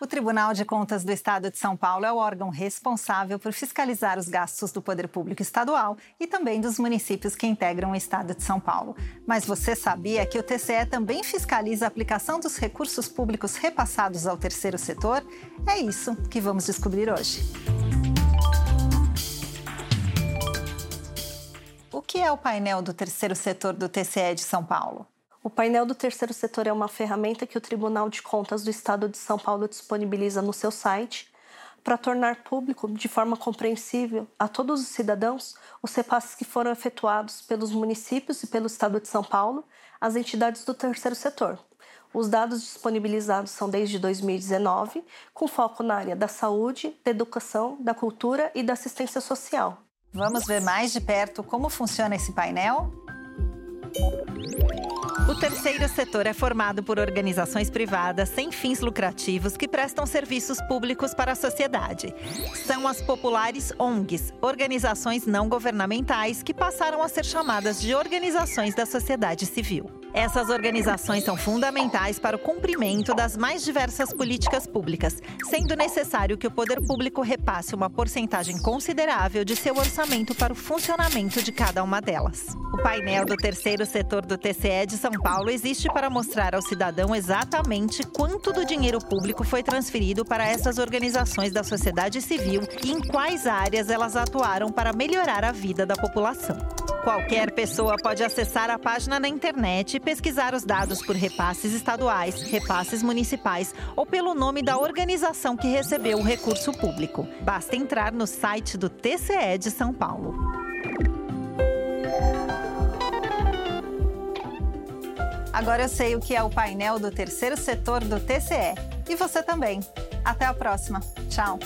O Tribunal de Contas do Estado de São Paulo é o órgão responsável por fiscalizar os gastos do poder público estadual e também dos municípios que integram o Estado de São Paulo. Mas você sabia que o TCE também fiscaliza a aplicação dos recursos públicos repassados ao terceiro setor? É isso que vamos descobrir hoje. O que é o painel do terceiro setor do TCE de São Paulo? O painel do terceiro setor é uma ferramenta que o Tribunal de Contas do Estado de São Paulo disponibiliza no seu site para tornar público, de forma compreensível, a todos os cidadãos os repasses que foram efetuados pelos municípios e pelo Estado de São Paulo às entidades do terceiro setor. Os dados disponibilizados são desde 2019, com foco na área da saúde, da educação, da cultura e da assistência social. Vamos ver mais de perto como funciona esse painel? O terceiro setor é formado por organizações privadas sem fins lucrativos que prestam serviços públicos para a sociedade. São as populares ONGs, organizações não governamentais que passaram a ser chamadas de organizações da sociedade civil. Essas organizações são fundamentais para o cumprimento das mais diversas políticas públicas, sendo necessário que o poder público repasse uma porcentagem considerável de seu orçamento para o funcionamento de cada uma delas. O painel do terceiro setor do TCE de São Paulo existe para mostrar ao cidadão exatamente quanto do dinheiro público foi transferido para essas organizações da sociedade civil e em quais áreas elas atuaram para melhorar a vida da população. Qualquer pessoa pode acessar a página na internet e pesquisar os dados por repasses estaduais, repasses municipais ou pelo nome da organização que recebeu o recurso público. Basta entrar no site do TCE de São Paulo. Agora eu sei o que é o painel do terceiro setor do TCE. E você também. Até a próxima. Tchau.